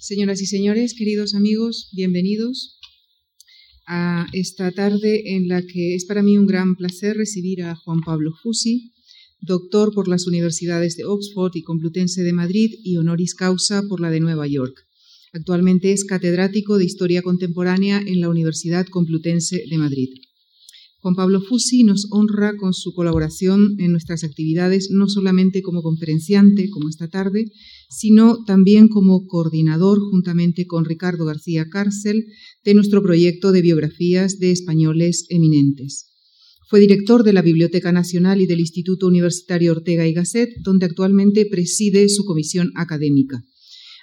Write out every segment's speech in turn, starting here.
Señoras y señores, queridos amigos, bienvenidos a esta tarde en la que es para mí un gran placer recibir a Juan Pablo Fusi, doctor por las universidades de Oxford y Complutense de Madrid y honoris causa por la de Nueva York. Actualmente es catedrático de Historia Contemporánea en la Universidad Complutense de Madrid. Juan Pablo Fusi nos honra con su colaboración en nuestras actividades, no solamente como conferenciante, como esta tarde, sino también como coordinador, juntamente con Ricardo García Cárcel, de nuestro proyecto de biografías de españoles eminentes. Fue director de la Biblioteca Nacional y del Instituto Universitario Ortega y Gasset, donde actualmente preside su comisión académica.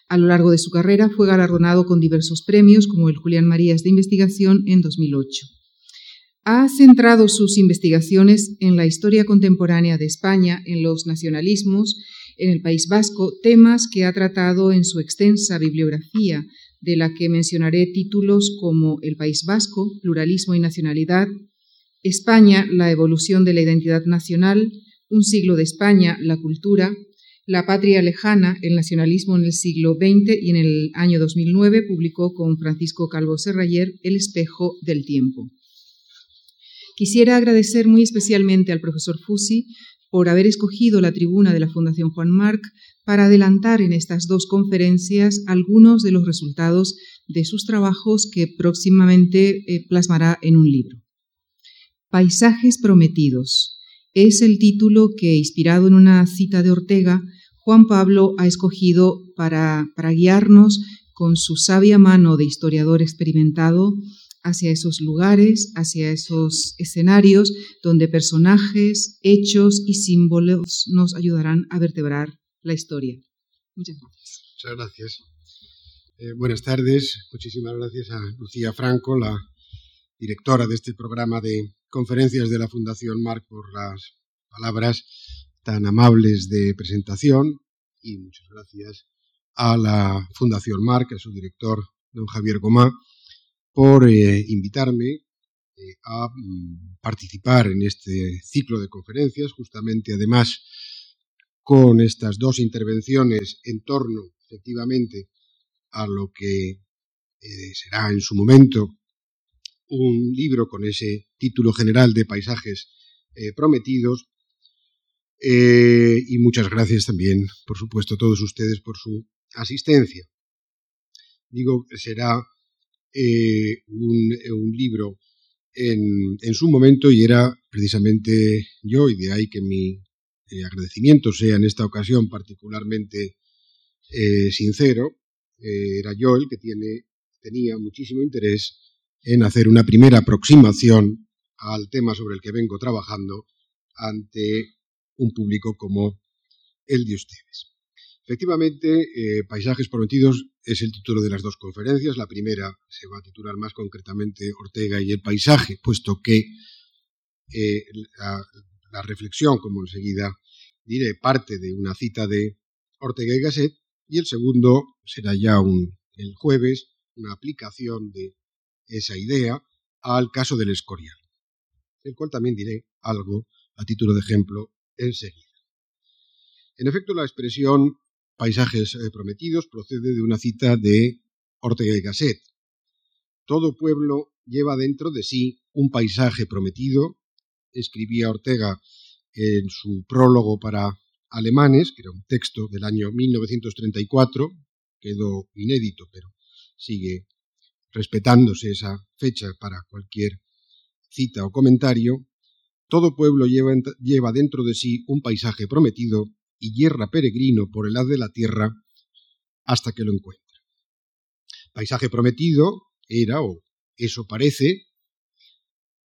A lo largo de su carrera fue galardonado con diversos premios, como el Julián Marías de Investigación en 2008 ha centrado sus investigaciones en la historia contemporánea de España, en los nacionalismos, en el País Vasco, temas que ha tratado en su extensa bibliografía, de la que mencionaré títulos como El País Vasco, Pluralismo y Nacionalidad, España, la evolución de la identidad nacional, Un siglo de España, la cultura, La patria lejana, el nacionalismo en el siglo XX y en el año 2009 publicó con Francisco Calvo Serrayer El espejo del tiempo. Quisiera agradecer muy especialmente al profesor Fusi por haber escogido la tribuna de la Fundación Juan Marc para adelantar en estas dos conferencias algunos de los resultados de sus trabajos que próximamente eh, plasmará en un libro. Paisajes prometidos es el título que, inspirado en una cita de Ortega, Juan Pablo ha escogido para, para guiarnos con su sabia mano de historiador experimentado hacia esos lugares, hacia esos escenarios donde personajes, hechos y símbolos nos ayudarán a vertebrar la historia. Muchas gracias. Muchas gracias. Eh, buenas tardes. Muchísimas gracias a Lucía Franco, la directora de este programa de conferencias de la Fundación Marc, por las palabras tan amables de presentación y muchas gracias a la Fundación Marc, a su director, don Javier Gomá, por eh, invitarme eh, a mm, participar en este ciclo de conferencias, justamente además con estas dos intervenciones en torno, efectivamente, a lo que eh, será en su momento un libro con ese título general de paisajes prometidos. y muchas gracias también, por supuesto, a todos ustedes por su asistencia. Digo que será eh, un, libro en, su momento y era precisamente yo, y de ahí que mi eh, agradecimiento sea en esta ocasión particularmente eh, sincero, era yo el que tiene, tenía muchísimo interés en hacer una primera aproximación al tema sobre el que vengo trabajando ante un público como el de ustedes. Efectivamente, Paisajes Prometidos es el título de las dos conferencias. La primera se va a titular más concretamente Ortega y el paisaje, puesto que eh, la, reflexión, como enseguida diré, parte de una cita de Ortega y Gasset, y el segundo será ya un, el jueves una aplicación de esa idea al caso del Escorial, el cual también diré algo a título de ejemplo enseguida. En efecto, la expresión Paisajes eh, prometidos procede de una cita de Ortega y Gasset. Todo pueblo lleva dentro de sí un paisaje prometido, escribía Ortega en su prólogo para alemanes, que era un texto del año 1934, quedó inédito, pero sigue respetándose esa fecha para cualquier cita o comentario, todo pueblo lleva, lleva dentro de sí un paisaje prometido y yerra peregrino por el haz de la tierra hasta que lo encuentra. Paisaje prometido era, o eso parece,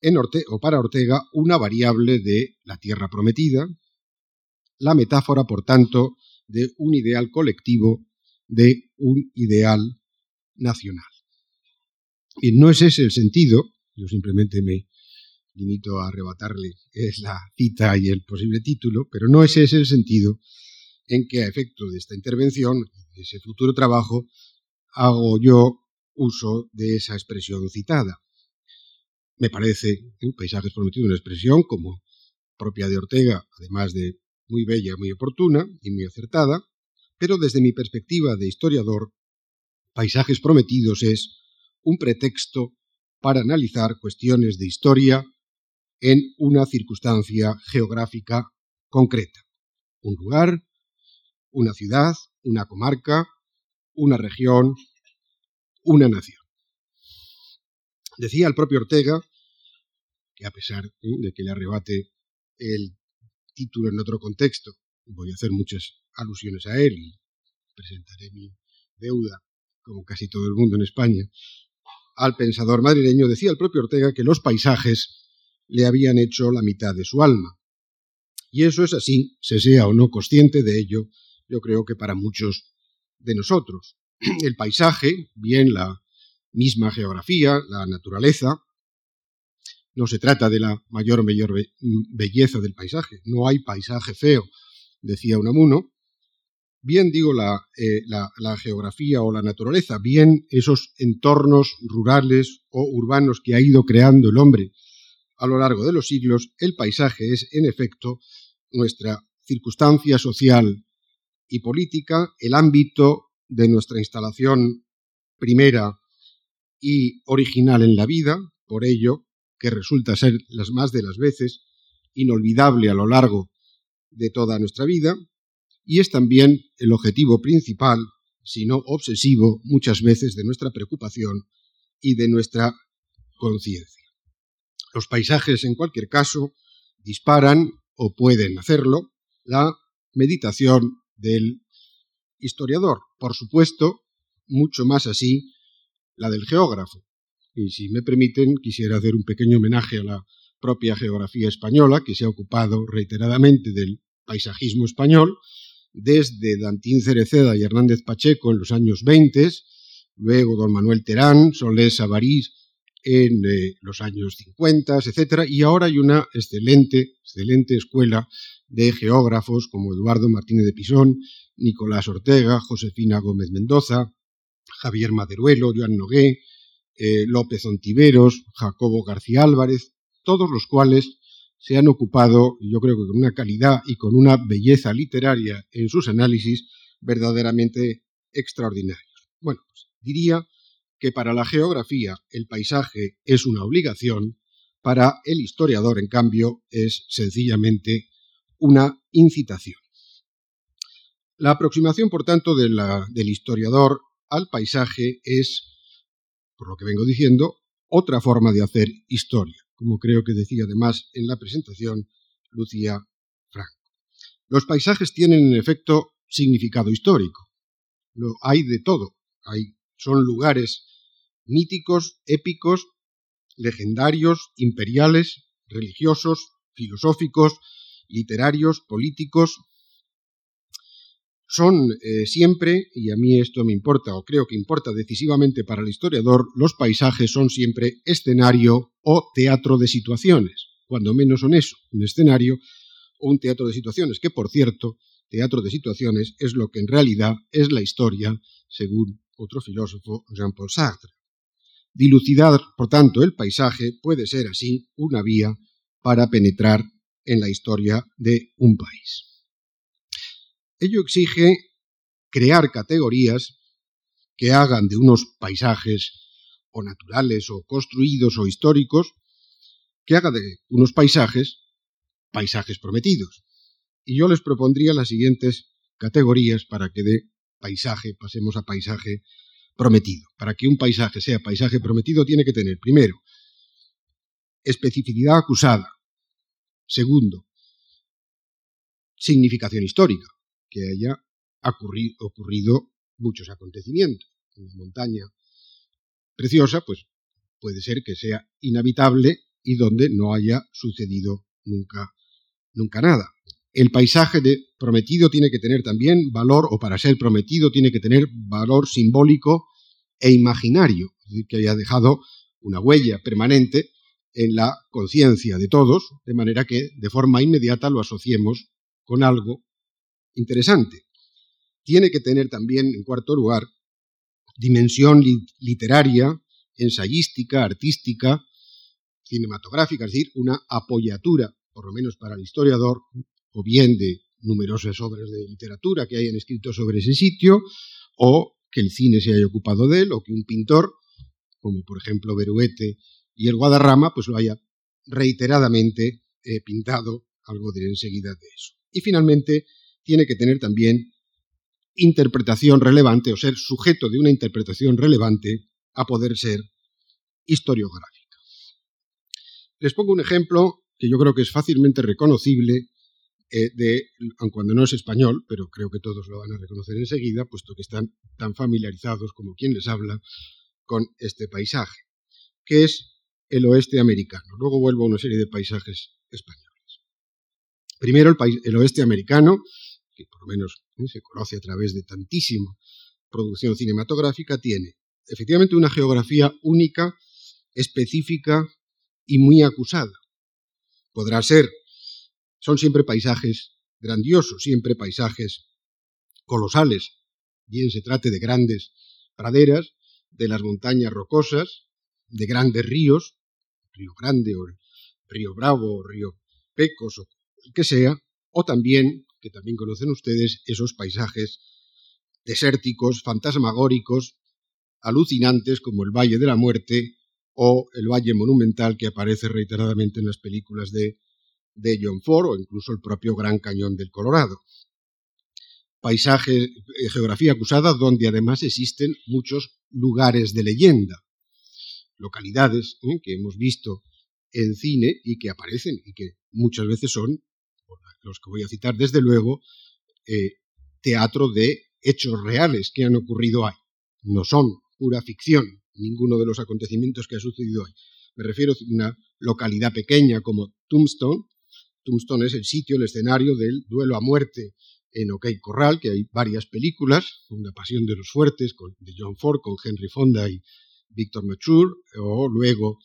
en o para Ortega, una variable de la tierra prometida, la metáfora, por tanto, de un ideal colectivo, de un ideal nacional. Y no es ese el sentido, yo simplemente me limito a arrebatarle es la cita y el posible título, pero no ese es el sentido en que a efecto de esta intervención, de ese futuro trabajo, hago yo uso de esa expresión citada. Me parece un paisajes prometido una expresión como propia de Ortega, además de muy bella, muy oportuna y muy acertada, pero desde mi perspectiva de historiador Paisajes Prometidos es un pretexto para analizar cuestiones de historia en una circunstancia geográfica concreta. Un lugar, una ciudad, una comarca, una región, una nación. Decía el propio Ortega, que a pesar de que le arrebate el título en otro contexto, voy a hacer muchas alusiones a él y presentaré mi deuda, como casi todo el mundo en España, al pensador madrileño, decía el propio Ortega que los paisajes le habían hecho la mitad de su alma. Y eso es así, se sea o no consciente de ello, yo creo que para muchos de nosotros. El paisaje, bien la misma geografía, la naturaleza, no se trata de la mayor o mayor belleza del paisaje, no hay paisaje feo, decía Unamuno, bien digo eh, la, la, geografía o la naturaleza, bien esos entornos rurales o urbanos que ha ido creando el hombre a lo largo de los siglos, el paisaje es en efecto nuestra circunstancia social y política, el ámbito de nuestra instalación primera y original en la vida, por ello que resulta ser las más de las veces inolvidable a lo largo de toda nuestra vida, y es también el objetivo principal, si no obsesivo, muchas veces de nuestra preocupación y de nuestra conciencia. Los paisajes, en cualquier caso, disparan, o pueden hacerlo, la meditación del historiador. Por supuesto, mucho más así la del geógrafo. Y si me permiten, quisiera hacer un pequeño homenaje a la propia geografía española, que se ha ocupado reiteradamente del paisajismo español, desde Dantín Cereceda y Hernández Pacheco en los años 20, luego don Manuel Terán, Solés Avarís en eh, los años 50, etc. Y ahora hay una excelente, excelente escuela de geógrafos como Eduardo Martínez de Pisón, Nicolás Ortega, Josefina Gómez Mendoza, Javier Maderuelo, Joan Nogué, eh, López Ontiveros, Jacobo García Álvarez, todos los cuales se han ocupado, yo creo que con una calidad y con una belleza literaria en sus análisis verdaderamente extraordinarios. Bueno, pues diría que para la geografía el paisaje es una obligación, para el historiador, en cambio, es sencillamente una incitación. La aproximación, por tanto, del historiador al paisaje es, por lo que vengo diciendo, otra forma de hacer historia, como creo que decía además en la presentación Lucía Franco. Los paisajes tienen en efecto significado histórico. Lo hay de todo. Hay, son lugares míticos, épicos, legendarios, imperiales, religiosos, filosóficos, literarios, políticos, son eh, siempre, y a mí esto me importa o creo que importa decisivamente para el historiador, los paisajes son siempre escenario o teatro de situaciones, cuando menos son eso, un escenario o un teatro de situaciones, que por cierto, teatro de situaciones es lo que en realidad es la historia, según otro filósofo, Jean-Paul Sartre. Dilucidar, por tanto, el paisaje puede ser así una vía para penetrar en la historia de un país. Ello exige crear categorías que hagan de unos paisajes o naturales o construidos o históricos, que haga de unos paisajes paisajes prometidos. Y yo les propondría las siguientes categorías para que de paisaje pasemos a paisaje prometido. Para que un paisaje sea paisaje prometido tiene que tener, primero, especificidad acusada. Segundo, significación histórica que haya ocurrido, muchos acontecimientos. En la montaña preciosa, pues puede ser que sea inhabitable y donde no haya sucedido nunca, nunca nada. El paisaje de prometido tiene que tener también valor, o para ser prometido tiene que tener valor simbólico e imaginario, es decir, que haya dejado una huella permanente en la conciencia de todos, de manera que de forma inmediata lo asociemos con algo interesante. Tiene que tener también, en cuarto lugar, dimensión literaria, ensayística, artística, cinematográfica, es decir, una apoyatura, por lo menos para el historiador, o bien de numerosas obras de literatura que hayan escrito sobre ese sitio, o que el cine se haya ocupado de él o que un pintor, como por ejemplo Beruete y el Guadarrama, pues lo haya reiteradamente eh, pintado, algo diré enseguida de eso. Y finalmente, tiene que tener también interpretación relevante o ser sujeto de una interpretación relevante a poder ser historiográfica. Les pongo un ejemplo que yo creo que es fácilmente reconocible eh, de, aun cuando no es español, pero creo que todos lo van a reconocer enseguida, puesto que están tan familiarizados como quien les habla con este paisaje, que es el oeste americano. Luego vuelvo a una serie de paisajes españoles. Primero el, oeste americano, que por lo menos ¿eh? se conoce a través de tantísima producción cinematográfica, tiene efectivamente una geografía única, específica y muy acusada. Podrá ser, son siempre paisajes grandiosos, siempre paisajes colosales, bien se trate de grandes praderas, de las montañas rocosas, de grandes ríos, Río Grande o Río Bravo o Río Pecos o el que sea, o también, que también conocen ustedes, esos paisajes desérticos, fantasmagóricos, alucinantes como el Valle de la Muerte o el Valle Monumental que aparece reiteradamente en las películas de, de John Ford o incluso el propio Gran Cañón del Colorado. Paisaje, eh, geografía acusada donde además existen muchos lugares de leyenda, localidades ¿eh? que hemos visto en cine y que aparecen y que muchas veces son, los que voy a citar desde luego, eh, teatro de hechos reales que han ocurrido ahí. No son pura ficción ninguno de los acontecimientos que ha sucedido ahí. Me refiero a una localidad pequeña como Tombstone. Tombstone es el sitio, el escenario del duelo a muerte en OK Corral, que hay varias películas, La pasión de los fuertes, de John Ford, con Henry Fonda y Victor Mature, o luego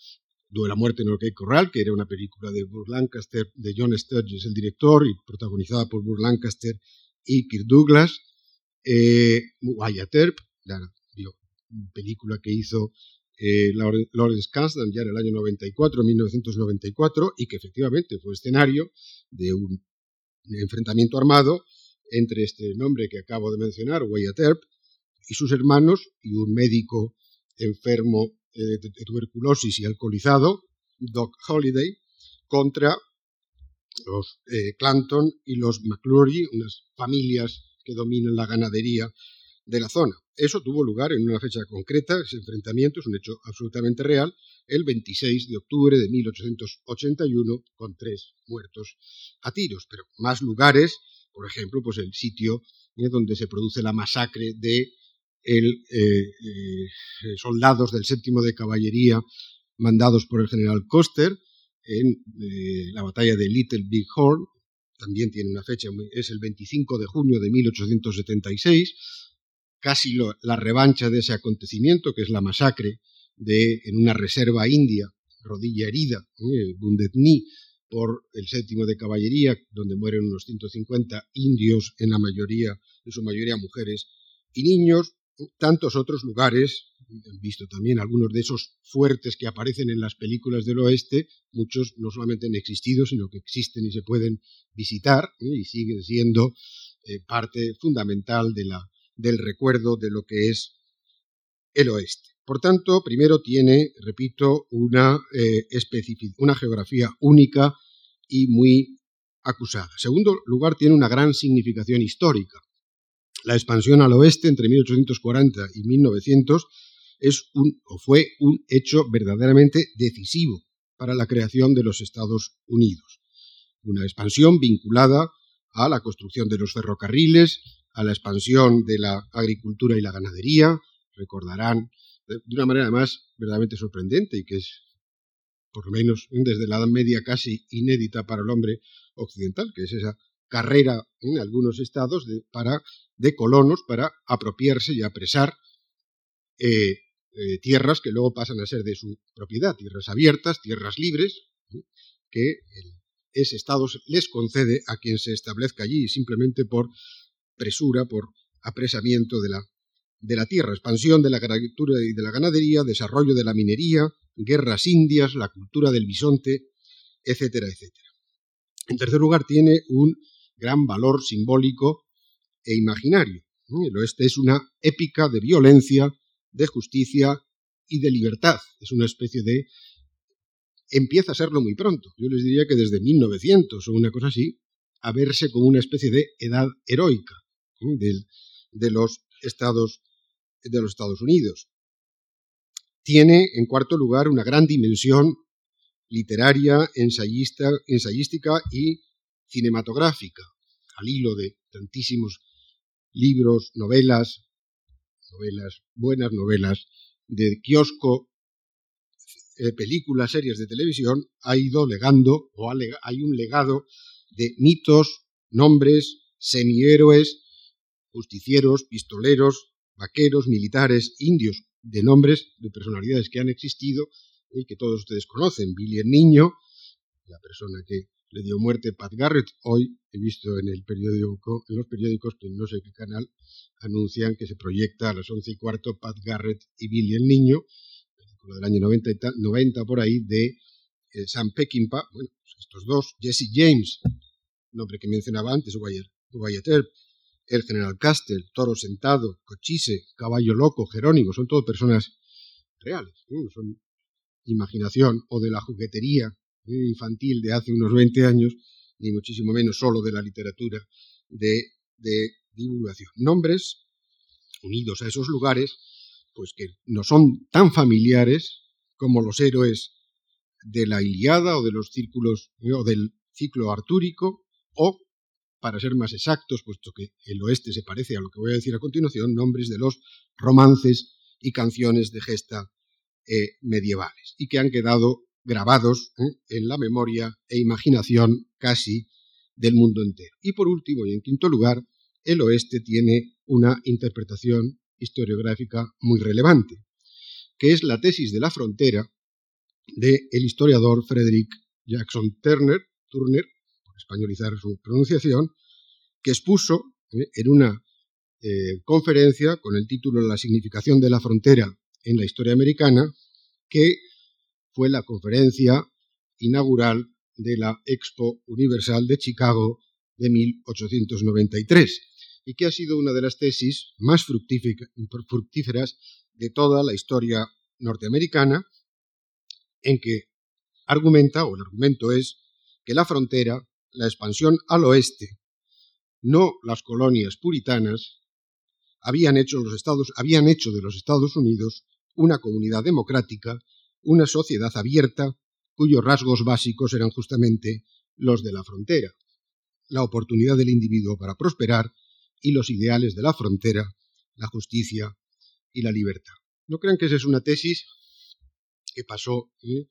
Duelo a muerte en OK Corral, que era una película de Burr Lancaster, de John Sturges, el director, y protagonizada por Burr Lancaster y Kirk Douglas. Eh, Wyatt Earp, la película que hizo eh, Lawrence Kasdan ya en el año 94, 1994, y que efectivamente fue escenario de un enfrentamiento armado entre este nombre que acabo de mencionar, Wyatt Earp, y sus hermanos, y un médico enfermo eh, de tuberculosis y alcoholizado, Doc Holiday, contra los eh, Clanton y los McClurry, unas familias que dominan la ganadería de la zona. Eso tuvo lugar en una fecha concreta, ese enfrentamiento es un hecho absolutamente real, el 26 de octubre de 1881, con tres muertos a tiros. Pero más lugares, por ejemplo, pues el sitio eh, donde se produce la masacre de el, eh, eh, soldados del séptimo de caballería mandados por el general Coster en la batalla de Little Big Horn, también tiene una fecha, es el 25 de junio de 1876, casi la revancha de ese acontecimiento, que es la masacre de, en una reserva india, rodilla herida, eh, por el séptimo de caballería, donde mueren unos 150 indios, en la mayoría, en su mayoría mujeres y niños, tantos otros lugares, han visto también algunos de esos fuertes que aparecen en las películas del oeste, muchos no solamente han existido, sino que existen y se pueden visitar ¿eh? y siguen siendo eh, parte fundamental de la, del recuerdo de lo que es el oeste. Por tanto, primero tiene, repito, una, eh, una geografía única y muy acusada. Segundo lugar, tiene una gran significación histórica. La expansión al oeste entre 1840 y 1900 es un, o fue un hecho verdaderamente decisivo para la creación de los Estados Unidos. Una expansión vinculada a la construcción de los ferrocarriles, a la expansión de la agricultura y la ganadería. Recordarán de una manera además verdaderamente sorprendente y que es, por lo menos desde la Edad Media, casi inédita para el hombre occidental, que es esa carrera en algunos estados de, para, de colonos para apropiarse y apresar eh, eh, tierras que luego pasan a ser de su propiedad, tierras abiertas, tierras libres, que ese estado les concede a quien se establezca allí simplemente por presura, por apresamiento de la, de la tierra, expansión de la agricultura y de la ganadería, desarrollo de la minería, guerras indias, la cultura del bisonte, etcétera, etcétera. En tercer lugar, tiene un gran valor simbólico e imaginario. El oeste es una épica de violencia, de justicia y de libertad. Es una especie de... Empieza a serlo muy pronto. Yo les diría que desde 1900 o una cosa así, a verse como una especie de edad heroica de, los Estados, de los Estados Unidos. Tiene, en cuarto lugar, una gran dimensión literaria, ensayista, ensayística y cinematográfica, al hilo de tantísimos libros, novelas, novelas, buenas novelas, de kiosco, eh, películas, series de televisión, ha ido legando, o hay un legado de mitos, nombres, semihéroes, justicieros, pistoleros, vaqueros, militares, indios, de nombres, de personalidades que han existido y que todos ustedes conocen. Billy el Niño, la persona que le dio muerte, Pat Garrett. Hoy he visto en, el periódico, en los periódicos, que no sé qué canal, anuncian que se proyecta a las once y cuarto Pat Garrett y Billy el Niño, película del año 90, 90 por ahí, de eh, Sam Peckinpah. Bueno, pues estos dos, Jesse James, nombre que mencionaba antes, Wyatt el general Castle, Toro Sentado, Cochise, Caballo Loco, Jerónimo, son todo personas reales, son imaginación o de la juguetería infantil de hace unos 20 años, ni muchísimo menos solo de la literatura de, de divulgación. Nombres unidos a esos lugares, pues que no son tan familiares como los héroes de la Iliada o de los círculos o del ciclo artúrico o para ser más exactos, puesto que el oeste se parece a lo que voy a decir a continuación, nombres de los romances y canciones de gesta eh, medievales y que han quedado grabados ¿eh? en la memoria e imaginación casi del mundo entero. Y por último y en quinto lugar, el oeste tiene una interpretación historiográfica muy relevante, que es la tesis de la frontera del historiador Frederick Jackson Turner, Turner españolizar su pronunciación, que expuso eh, en una eh, conferencia con el título La significación de la frontera en la historia americana, que fue la conferencia inaugural de la Expo Universal de Chicago de 1893 y que ha sido una de las tesis más fructíferas de toda la historia norteamericana, en que argumenta, o el argumento es, que la frontera la expansión al oeste, no las colonias puritanas, habían hecho, los estados, habían hecho de los Estados Unidos una comunidad democrática, una sociedad abierta, cuyos rasgos básicos eran justamente los de la frontera, la oportunidad del individuo para prosperar y los ideales de la frontera, la justicia y la libertad. No crean que esa es una tesis que pasó ¿eh?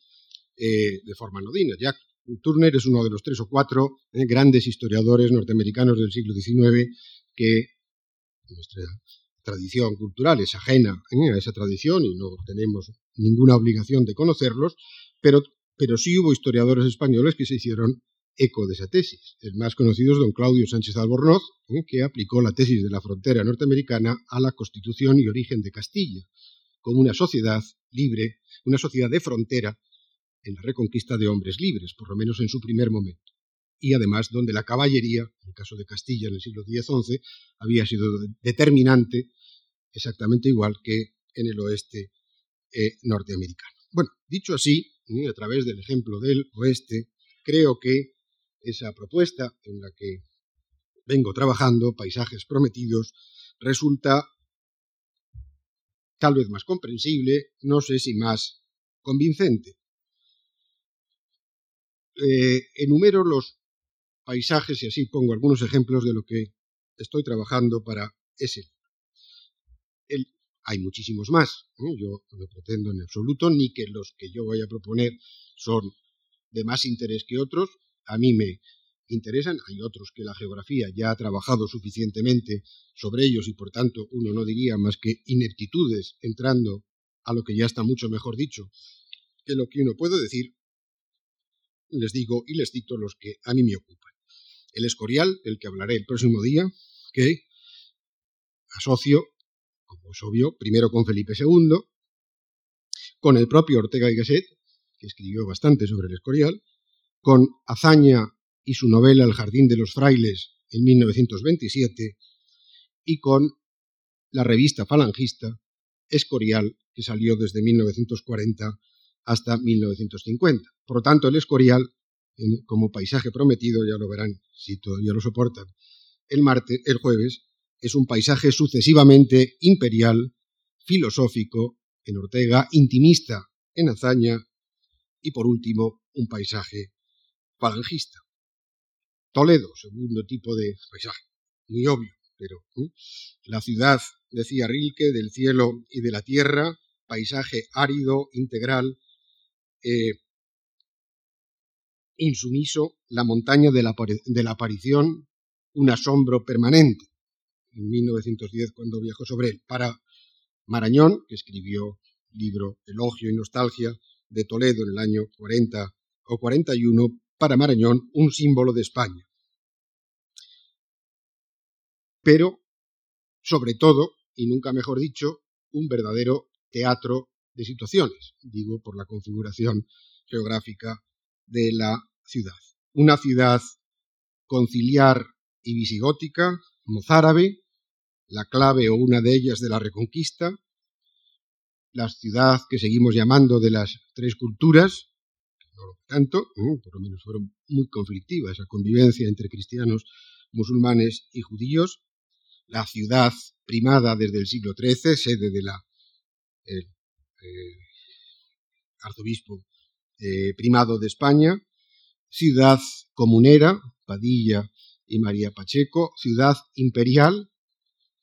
Eh, de forma anodina. Ya Turner es uno de los tres o cuatro eh, grandes historiadores norteamericanos del siglo XIX que nuestra tradición cultural es ajena eh, a esa tradición y no tenemos ninguna obligación de conocerlos, pero, pero sí hubo historiadores españoles que se hicieron eco de esa tesis. El más conocido es don Claudio Sánchez Albornoz, eh, que aplicó la tesis de la frontera norteamericana a la constitución y origen de Castilla, como una sociedad libre, una sociedad de frontera en la reconquista de hombres libres, por lo menos en su primer momento. Y además donde la caballería, en el caso de Castilla en el siglo X-XI, había sido determinante exactamente igual que en el oeste eh, norteamericano. Bueno, dicho así, a través del ejemplo del oeste, creo que esa propuesta en la que vengo trabajando, Paisajes Prometidos, resulta tal vez más comprensible, no sé si más convincente eh, enumero los paisajes y así pongo algunos ejemplos de lo que estoy trabajando para ese. El, hay muchísimos más. Yo no pretendo en absoluto ni que los que yo voy a proponer son de más interés que otros. A mí me interesan. Hay otros que la geografía ya ha trabajado suficientemente sobre ellos y por tanto uno no diría más que ineptitudes entrando a lo que ya está mucho mejor dicho que lo que uno puede decir les digo y les cito los que a mí me ocupan. El Escorial, del que hablaré el próximo día, que asocio, como es obvio, primero con Felipe II, con el propio Ortega y Gasset, que escribió bastante sobre el Escorial, con Azaña y su novela El jardín de los frailes en 1927, y con la revista falangista Escorial, que salió desde 1940 hasta 1950. Por lo tanto, el Escorial, como paisaje prometido, ya lo verán si todavía lo soportan, el martes, el jueves, es un paisaje sucesivamente imperial, filosófico en Ortega, intimista en Azaña y por último un paisaje falangista. Toledo, segundo tipo de paisaje, muy obvio, pero la ciudad, decía Rilke, del cielo y de la tierra, paisaje árido, integral, eh, insumiso, la montaña de la, aparición, un asombro permanente. En 1910, cuando viajó sobre él, para Marañón, que escribió libro Elogio y Nostalgia de Toledo en el año 40 o 41, para Marañón un símbolo de España. Pero, sobre todo, y nunca mejor dicho, un verdadero teatro de situaciones, digo por la configuración geográfica de la ciudad. Una ciudad conciliar y visigótica, mozárabe, la clave o una de ellas de la Reconquista, la ciudad que seguimos llamando de las tres culturas, no lo tanto, por lo menos fueron muy conflictivas esa convivencia entre cristianos, musulmanes y judíos, la ciudad primada desde el siglo XIII, sede de la eh, arzobispo eh, primado de España, ciudad comunera, Padilla y María Pacheco, ciudad imperial,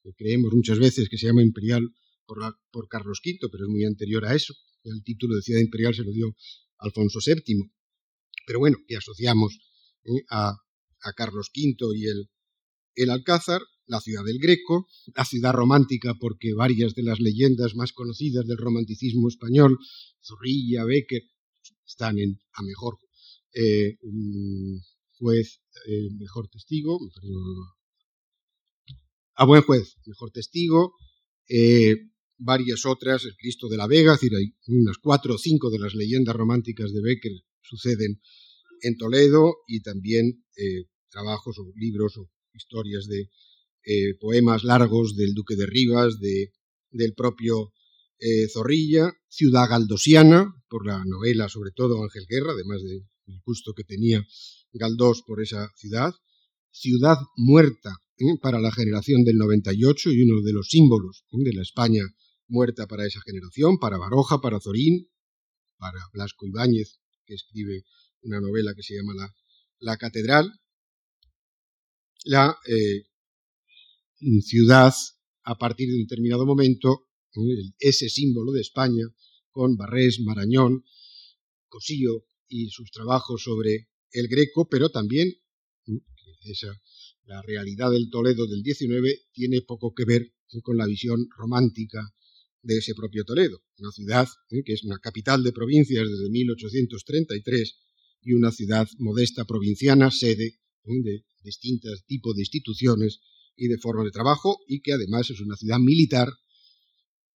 que creemos muchas veces que se llama imperial por, por Carlos V, pero es muy anterior a eso. El título de ciudad imperial se lo dio Alfonso VII. Pero bueno, que asociamos ¿eh? a, a, Carlos V y el, el Alcázar, la ciudad del Greco, la ciudad romántica porque varias de las leyendas más conocidas del romanticismo español, Zorrilla, Becker, están en a mejor eh, juez, eh, mejor testigo, a buen juez, mejor testigo, eh, varias otras, el Cristo de la Vega, es decir, hay unas cuatro o cinco de las leyendas románticas de Becker suceden en Toledo y también trabajos o libros o historias de eh, poemas largos del Duque de Rivas, de, del propio Zorrilla, Ciudad Galdosiana, por la novela sobre todo Ángel Guerra, además del gusto que tenía Galdós por esa ciudad, Ciudad Muerta, para la generación del 98 y uno de los símbolos de la España muerta para esa generación, para Baroja, para Zorín, para Blasco Ibáñez, que escribe una novela que se llama La, la Catedral, la eh, ciudad, a partir de un determinado momento, ese símbolo de España, con Barrés, Marañón, Cosío y sus trabajos sobre el greco, pero también esa la realidad del Toledo del XIX tiene poco que ver con la visión romántica de ese propio Toledo, una ciudad ¿eh? que es una capital de provincias desde 1833 y una ciudad modesta provinciana, sede ¿eh? de distintos tipos de instituciones y de formas de trabajo, y que además es una ciudad militar,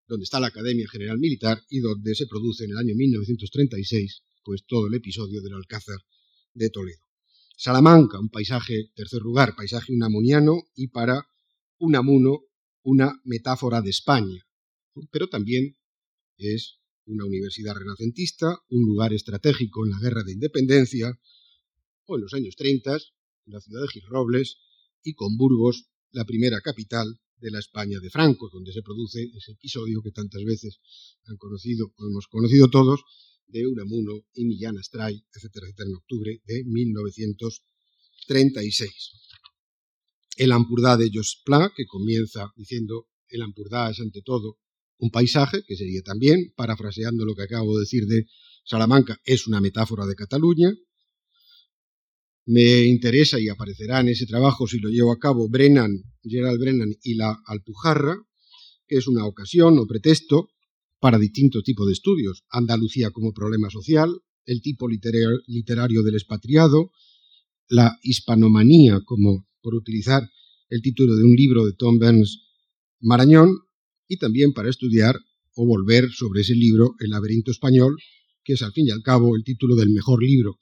donde está la Academia General Militar y donde se produce en el año 1936 pues todo el episodio del Alcázar de Toledo. Salamanca, un paisaje, tercer lugar, paisaje unamuniano y para Unamuno una metáfora de España, pero también es una universidad renacentista, un lugar estratégico en la guerra de independencia, o en los años 30, la ciudad de Gilrobles, y con Burgos, la primera capital de la España de Franco, donde se produce ese episodio que tantas veces han conocido, hemos conocido todos, de Unamuno y Millán Astray, etcétera, etcétera, en octubre de 1936. El Ampurdá de Jospla, que comienza diciendo el Ampurdá es ante todo un paisaje, que sería también, parafraseando lo que acabo de decir de Salamanca, es una metáfora de Cataluña. Me interesa y aparecerá en ese trabajo, si lo llevo a cabo, Brennan, Gerald Brennan y la Alpujarra, que es una ocasión o pretexto para distintos tipos de estudios. Andalucía como problema social, el tipo literario del expatriado, la hispanomanía, como por utilizar el título de un libro de Tom Burns Marañón, y también para estudiar o volver sobre ese libro El laberinto español, que es al fin y al cabo el título del mejor libro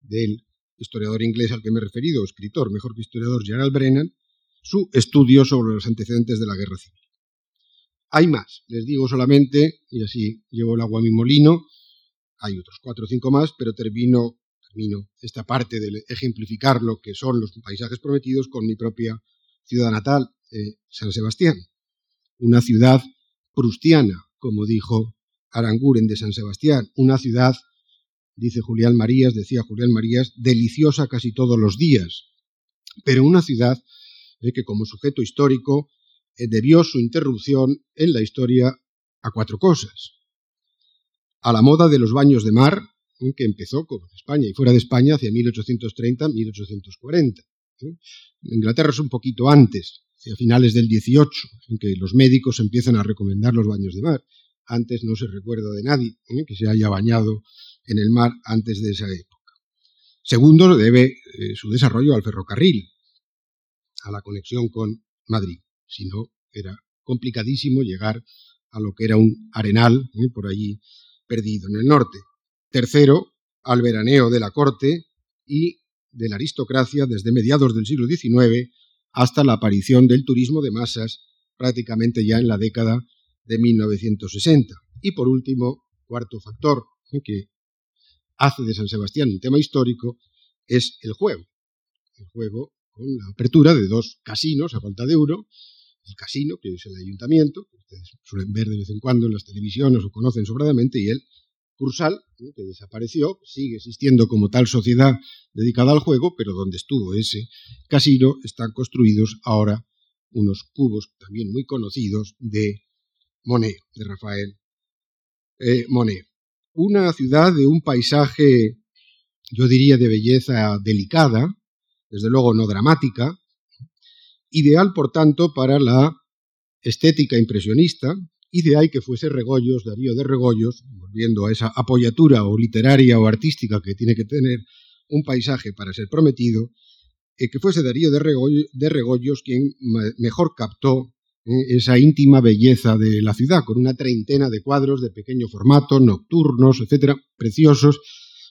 del historiador inglés al que me he referido, escritor, mejor que historiador, Gerald Brennan, su estudio sobre los antecedentes de la guerra civil. Hay más, les digo solamente, y así llevo el agua a mi molino, hay otros cuatro o cinco más, pero termino, termino esta parte de ejemplificar lo que son los paisajes prometidos con mi propia ciudad natal, eh, San Sebastián. Una ciudad prustiana, como dijo Aranguren de San Sebastián, una ciudad, dice Julián Marías, decía Julián Marías, deliciosa casi todos los días, pero una ciudad eh, que como sujeto histórico eh, debió su interrupción en la historia a cuatro cosas. A la moda de los baños de mar, eh, que empezó con España y fuera de España hacia 1830-1840. En Inglaterra es un poquito antes, hacia finales del 18, en que los médicos empiezan a recomendar los baños de mar. Antes no se recuerda de nadie que se haya bañado en el mar antes de esa época. Segundo, debe su desarrollo al ferrocarril, a la conexión con Madrid. Si no, era complicadísimo llegar a lo que era un arenal ¿eh? por allí perdido en el norte. Tercero, al veraneo de la corte y de la aristocracia desde mediados del siglo XIX hasta la aparición del turismo de masas prácticamente ya en la década de 1960. Y por último, cuarto factor ¿eh? que hace de San Sebastián un tema histórico es el juego. El juego con la apertura de dos casinos a falta de uno, el casino, que es el ayuntamiento, que ustedes suelen ver de vez en cuando en las televisiones o conocen sobradamente, y el Cursal, que desapareció, sigue existiendo como tal sociedad dedicada al juego, pero donde estuvo ese casino están construidos ahora unos cubos también muy conocidos de Monet, de Rafael eh, Monet. Una ciudad de un paisaje, yo diría, de belleza delicada, desde luego no dramática, ideal, por tanto, para la estética impresionista, y de ahí que fuese Regoyos, Darío de Regoyos, volviendo a esa apoyatura o literaria o artística que tiene que tener un paisaje para ser prometido, eh, que fuese Darío de, Regoyos quien mejor captó eh, esa íntima belleza de la ciudad, con una treintena de cuadros de pequeño formato, nocturnos, etcétera, preciosos,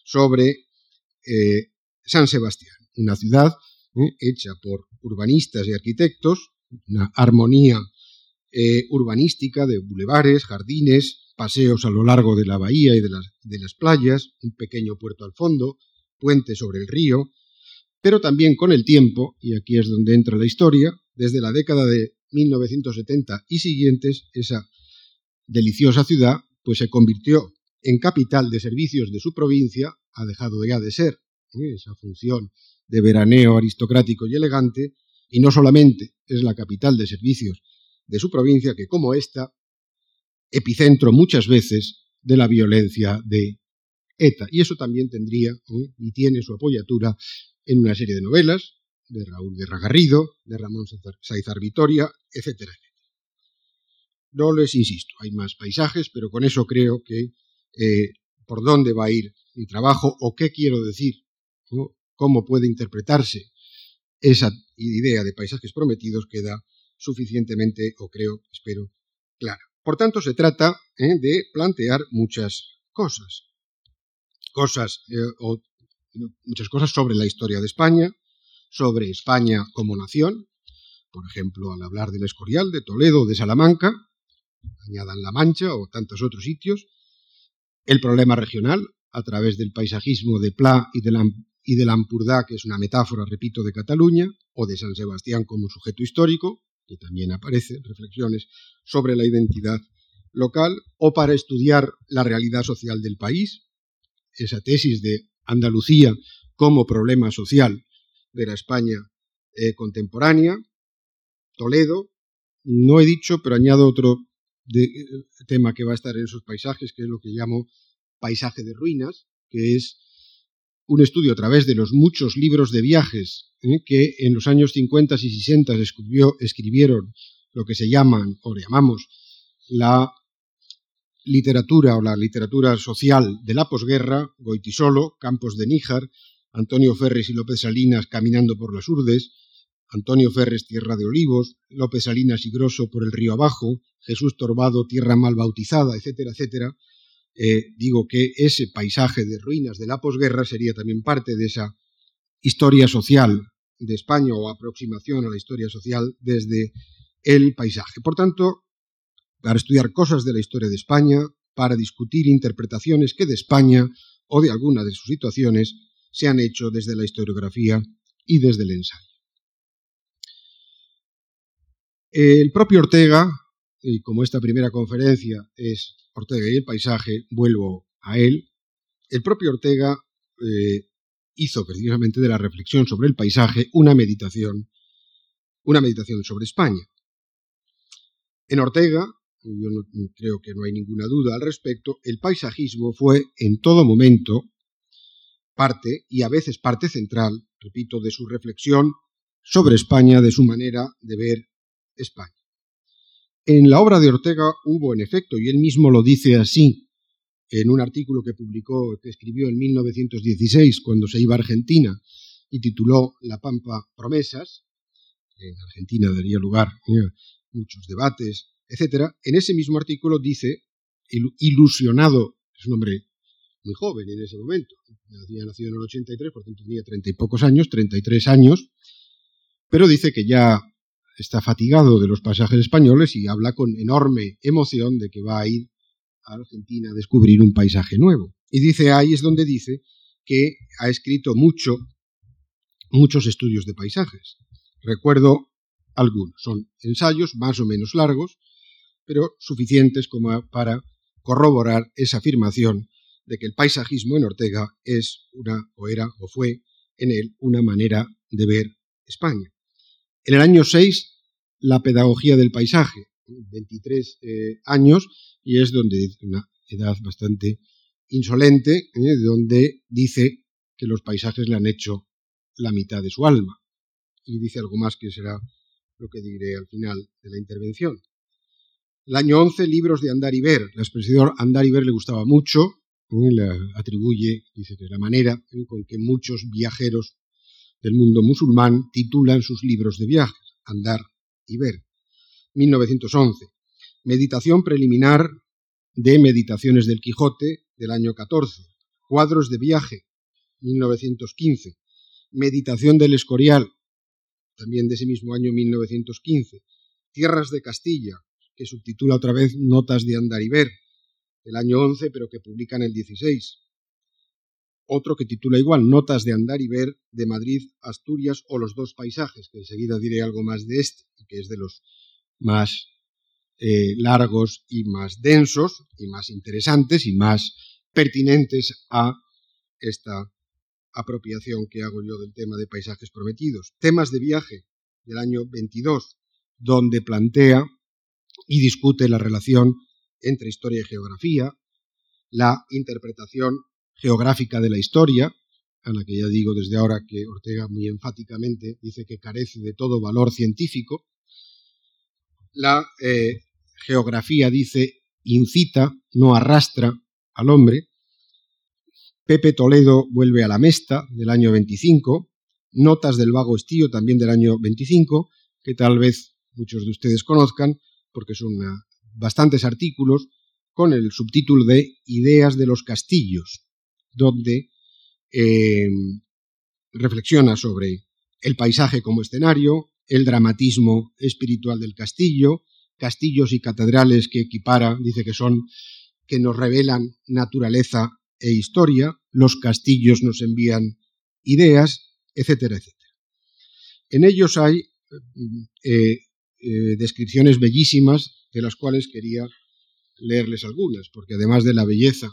sobre eh, San Sebastián una ciudad ¿eh? hecha por urbanistas y arquitectos, una armonía urbanística de bulevares, jardines, paseos a lo largo de la bahía y de las, de las playas, un pequeño puerto al fondo, puente sobre el río, pero también con el tiempo, y aquí es donde entra la historia, desde la década de 1970 y siguientes, esa deliciosa ciudad pues se convirtió en capital de servicios de su provincia, ha dejado ya de ser ¿eh? esa función de veraneo aristocrático y elegante, y no solamente es la capital de servicios de su provincia, que como esta, epicentro muchas veces de la violencia de ETA. Y eso también tendría ¿eh? y tiene su apoyatura en una serie de novelas de Raúl de Ragarrido, de Ramón Saizar Vitoria, etcétera, No les insisto, hay más paisajes, pero con eso creo que eh, por dónde va a ir mi trabajo o qué quiero decir cómo puede interpretarse esa idea de paisajes prometidos queda suficientemente, o creo, espero, clara. Por tanto, se trata ¿eh? de plantear muchas cosas, cosas eh, o muchas cosas sobre la historia de España, sobre España como nación, por ejemplo, al hablar del Escorial, de Toledo, de Salamanca, añadan La Mancha o tantos otros sitios, el problema regional a través del paisajismo de Pla y de la y de la Ampurdá, que es una metáfora, repito, de Cataluña, o de San Sebastián como sujeto histórico, que también aparece, reflexiones sobre la identidad local, o para estudiar la realidad social del país, esa tesis de Andalucía como problema social de la España eh, contemporánea, Toledo, no he dicho, pero añado otro eh, tema que va a estar en esos paisajes, que es lo que llamo paisaje de ruinas, que es un estudio a través de los muchos libros de viajes ¿eh? que en los años 50 y 60 escribió, escribieron lo que se llaman o llamamos la literatura o la literatura social de la posguerra, Goitisolo, Campos de Níjar, Antonio Ferres y López Salinas caminando por las urdes, Antonio Ferres Tierra de Olivos, López Salinas y Grosso por el río abajo, Jesús Torbado Tierra mal bautizada, etcétera, etcétera, eh, digo que ese paisaje de ruinas de la posguerra sería también parte de esa historia social de España o aproximación a la historia social desde el paisaje. Por tanto, para estudiar cosas de la historia de España, para discutir interpretaciones que de España o de alguna de sus situaciones se han hecho desde la historiografía y desde el ensayo. El propio Ortega, y como esta primera conferencia es Ortega y el paisaje, vuelvo a él, el propio Ortega eh, hizo precisamente de la reflexión sobre el paisaje una meditación, una meditación sobre España. En Ortega, yo creo que no hay ninguna duda al respecto, el paisajismo fue en todo momento parte y a veces parte central, repito, de su reflexión sobre España, de su manera de ver España. En la obra de Ortega hubo, en efecto, y él mismo lo dice así, en un artículo que publicó, que escribió en 1916, cuando se iba a Argentina, y tituló La Pampa Promesas, en Argentina daría lugar a muchos debates, etc. En ese mismo artículo dice, ilusionado, es un hombre muy joven en ese momento, había nacido en el 83, por tanto tenía treinta y pocos años, 33 años, pero dice que ya está fatigado de los pasajes españoles y habla con enorme emoción de que va a ir a Argentina a descubrir un paisaje nuevo. Y dice, ahí es donde dice que ha escrito mucho, muchos estudios de paisajes. Recuerdo algunos, son ensayos más o menos largos, pero suficientes como para corroborar esa afirmación de que el paisajismo en Ortega es una, o era, o fue en él una manera de ver España. En el año 6, la pedagogía del paisaje, 23 eh, años, y es donde dice una edad bastante insolente, eh, donde dice que los paisajes le han hecho la mitad de su alma. Y dice algo más que será lo que diré al final de la intervención. El año 11, libros de Andar y Ver. La expresión Andar y Ver le gustaba mucho, le atribuye, dice que la manera con que muchos viajeros del mundo musulmán titulan sus libros de viaje, Andar y Ver. 1911. Meditación preliminar de Meditaciones del Quijote del año 14. Cuadros de viaje, 1915. Meditación del Escorial, también de ese mismo año 1915. Tierras de Castilla, que subtitula otra vez Notas de Andar y Ver, del año 11, pero que publica en el 16 otro que titula igual Notas de andar y ver de Madrid, Asturias o los dos paisajes, que enseguida diré algo más de este, que es de los más eh, largos y más densos y más interesantes y más pertinentes a esta apropiación que hago yo del tema de paisajes prometidos. Temas de viaje del año 22, donde plantea y discute la relación entre historia y geografía, la interpretación geográfica de la historia, a la que ya digo desde ahora que Ortega muy enfáticamente dice que carece de todo valor científico. La eh, geografía dice incita, no arrastra al hombre. Pepe Toledo vuelve a la Mesta del año 25, Notas del Vago Estío también del año 25, que tal vez muchos de ustedes conozcan, porque son bastantes artículos con el subtítulo de Ideas de los Castillos, donde eh, reflexiona sobre el paisaje como escenario, el dramatismo espiritual del castillo, castillos y catedrales que equipara, dice que son, que nos revelan naturaleza e historia, los castillos nos envían ideas, etcétera, etcétera. En ellos hay eh, eh, descripciones bellísimas, de las cuales quería leerles algunas, porque además de la belleza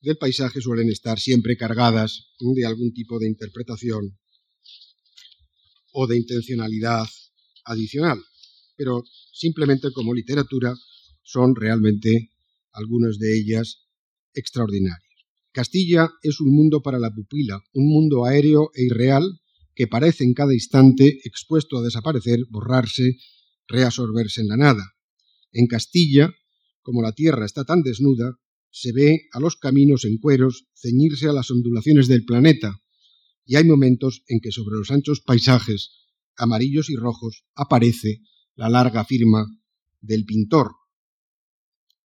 del paisaje suelen estar siempre cargadas de algún tipo de interpretación o de intencionalidad adicional, pero simplemente como literatura son realmente algunas de ellas extraordinarias. Castilla es un mundo para la pupila, un mundo aéreo e irreal que parece en cada instante expuesto a desaparecer, borrarse, reabsorberse en la nada. En Castilla, como la tierra está tan desnuda, se ve a los caminos en cueros ceñirse a las ondulaciones del planeta, y hay momentos en que sobre los anchos paisajes, amarillos y rojos, aparece la larga firma del pintor.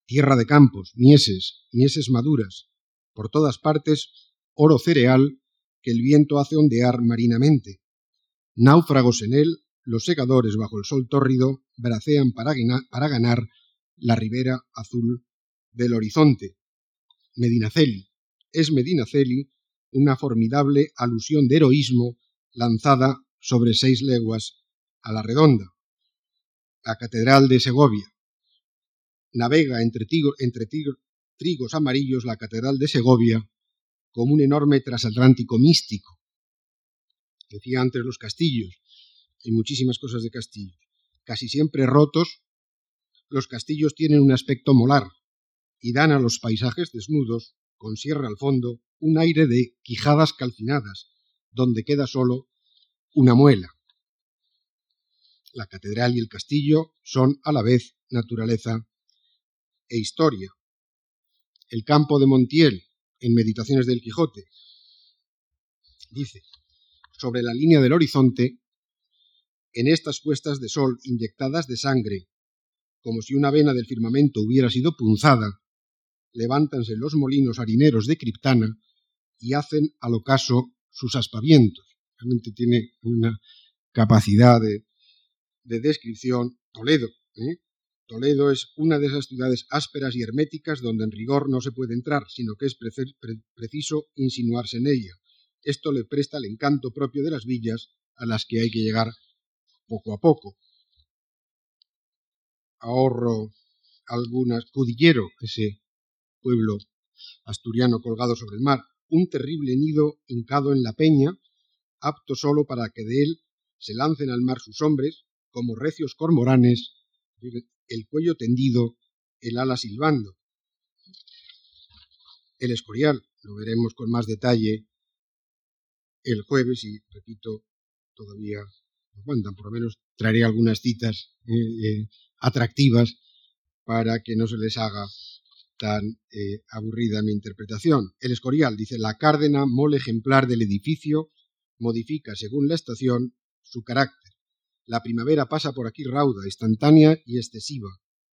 Tierra de campos, mieses, mieses maduras, por todas partes oro cereal que el viento hace ondear marinamente. Náufragos en él, los segadores bajo el sol tórrido bracean para, ganar la ribera azul del horizonte. Medinaceli. Es Medinaceli una formidable alusión de heroísmo lanzada sobre seis leguas a la redonda. La Catedral de Segovia. Navega entre, trigos amarillos la Catedral de Segovia como un enorme transatlántico místico. Decía antes los castillos, hay muchísimas cosas de castillos. Casi siempre rotos, los castillos tienen un aspecto molar y dan a los paisajes desnudos, con sierra al fondo, un aire de quijadas calcinadas, donde queda solo una muela. La catedral y el castillo son a la vez naturaleza e historia. El campo de Montiel, en Meditaciones del Quijote, dice, sobre la línea del horizonte, en estas puestas de sol inyectadas de sangre, como si una vena del firmamento hubiera sido punzada, levántanse los molinos harineros de Criptana y hacen al ocaso sus aspavientos. Realmente tiene una capacidad de, descripción Toledo. ¿eh? Toledo es una de esas ciudades ásperas y herméticas donde en rigor no se puede entrar, sino que es preciso insinuarse en ella. Esto le presta el encanto propio de las villas a las que hay que llegar poco a poco. Ahorro algunas. Cudillero, ese pueblo asturiano colgado sobre el mar, un terrible nido hincado en la peña, apto solo para que de él se lancen al mar sus hombres, como recios cormoranes, el cuello tendido, el ala silbando. El escorial, lo veremos con más detalle el jueves y, repito, todavía por lo menos traeré algunas citas eh, eh, atractivas para que no se les haga tan eh, aburrida mi interpretación. El Escorial dice, la cárdena, mole ejemplar del edificio, modifica según la estación su carácter. La primavera pasa por aquí rauda, instantánea y excesiva,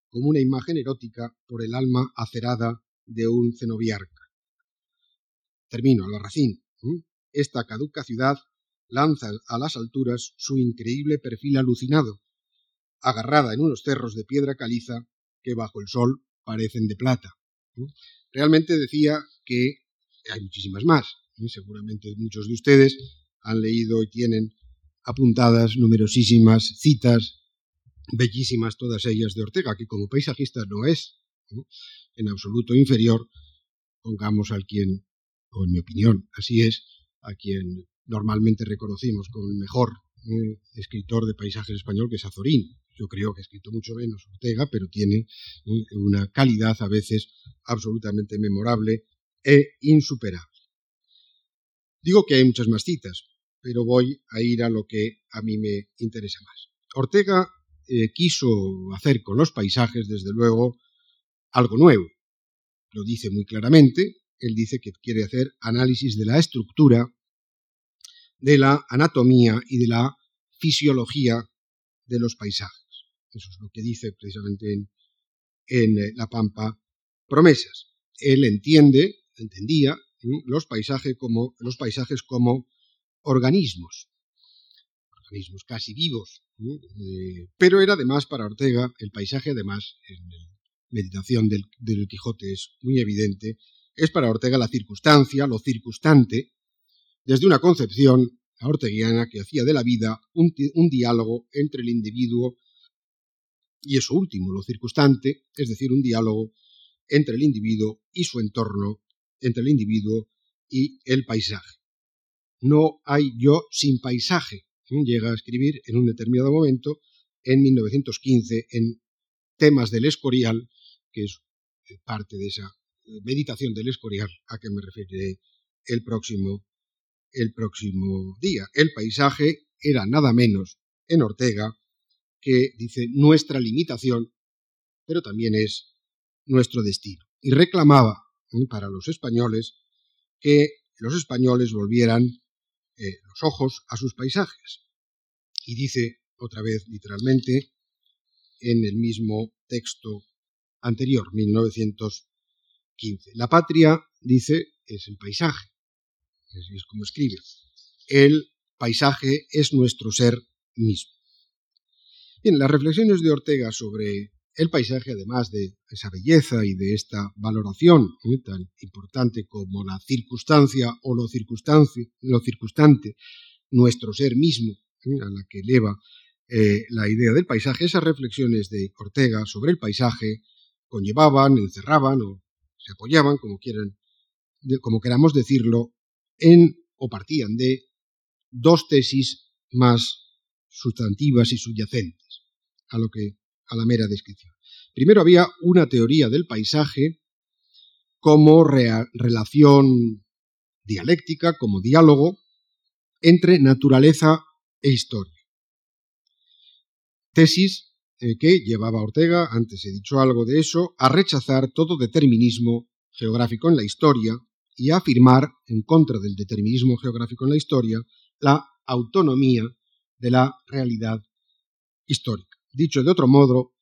como una imagen erótica por el alma acerada de un cenobiarca. Termino, la racín. Esta caduca ciudad lanza a las alturas su increíble perfil alucinado, agarrada en unos cerros de piedra caliza que bajo el sol parecen de plata. Realmente decía que hay muchísimas más. Seguramente muchos de ustedes han leído y tienen apuntadas numerosísimas citas, bellísimas todas ellas de Ortega, que como paisajista no es en absoluto inferior, pongamos al quien, o en mi opinión, así es, a quien normalmente reconocimos como el mejor eh, escritor de paisajes español, que es Azorín. Yo creo que ha escrito mucho menos Ortega, pero tiene eh, una calidad a veces absolutamente memorable e insuperable. Digo que hay muchas más citas, pero voy a ir a lo que a mí me interesa más. Ortega eh, quiso hacer con los paisajes, desde luego, algo nuevo. Lo dice muy claramente. Él dice que quiere hacer análisis de la estructura, de la anatomía y de la fisiología de los paisajes. Eso es lo que dice precisamente en, eh, La Pampa Promesas. Él entiende, entendía los, paisajes como, los paisajes como organismos, organismos casi vivos. Eh, pero era además para Ortega, el paisaje además, en la meditación del, del Quijote es muy evidente, es para Ortega la circunstancia, lo circunstante, desde una concepción orteguiana que hacía de la vida un, un diálogo entre el individuo y eso último, lo circunstante, es decir, un diálogo entre el individuo y su entorno, entre el individuo y el paisaje. No hay yo sin paisaje, llega a escribir en un determinado momento, en 1915, en Temas del Escorial, que es eh, parte de esa eh, meditación del Escorial a que me referiré el próximo, el próximo día. El paisaje era nada menos en Ortega que dice nuestra limitación, pero también es nuestro destino. Y reclamaba ¿eh? para los españoles que los españoles volvieran eh, los ojos a sus paisajes. Y dice otra vez literalmente en el mismo texto anterior, 1915. La patria, dice, es el paisaje. Es como escribe. El paisaje es nuestro ser mismo. Bien, las reflexiones de Ortega sobre el paisaje, además de esa belleza y de esta valoración ¿eh? tan importante como la circunstancia o lo, lo circunstante, nuestro ser mismo, ¿eh? a la que eleva eh, la idea del paisaje, esas reflexiones de Ortega sobre el paisaje conllevaban, encerraban o se apoyaban, como quieran, como queramos decirlo, en o partían de dos tesis más sustantivas y subyacentes a lo que a la mera descripción. Primero había una teoría del paisaje como relación dialéctica, como diálogo entre naturaleza e historia. Tesis eh, que llevaba Ortega, antes he dicho algo de eso, a rechazar todo determinismo geográfico en la historia y afirmar, en contra del determinismo geográfico en la historia, la autonomía de la realidad histórica. Dicho de otro modo,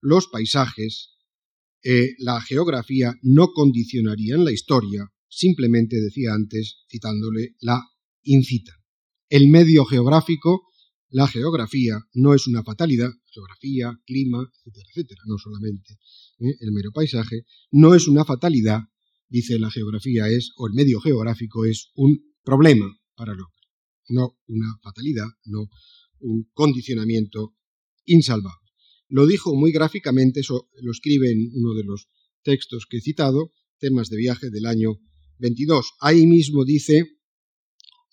los paisajes, eh, la geografía no condicionarían la historia, simplemente decía antes, citándole, la incitan. El medio geográfico, la geografía, no es una fatalidad, geografía, clima, etcétera, etcétera, no solamente ¿eh? el mero paisaje, no es una fatalidad, dice la geografía es, o el medio geográfico es un problema para el no una fatalidad, no un condicionamiento insalvable. Lo dijo muy gráficamente, eso lo escribe en uno de los textos que he citado, temas de viaje del año 22. Ahí mismo dice,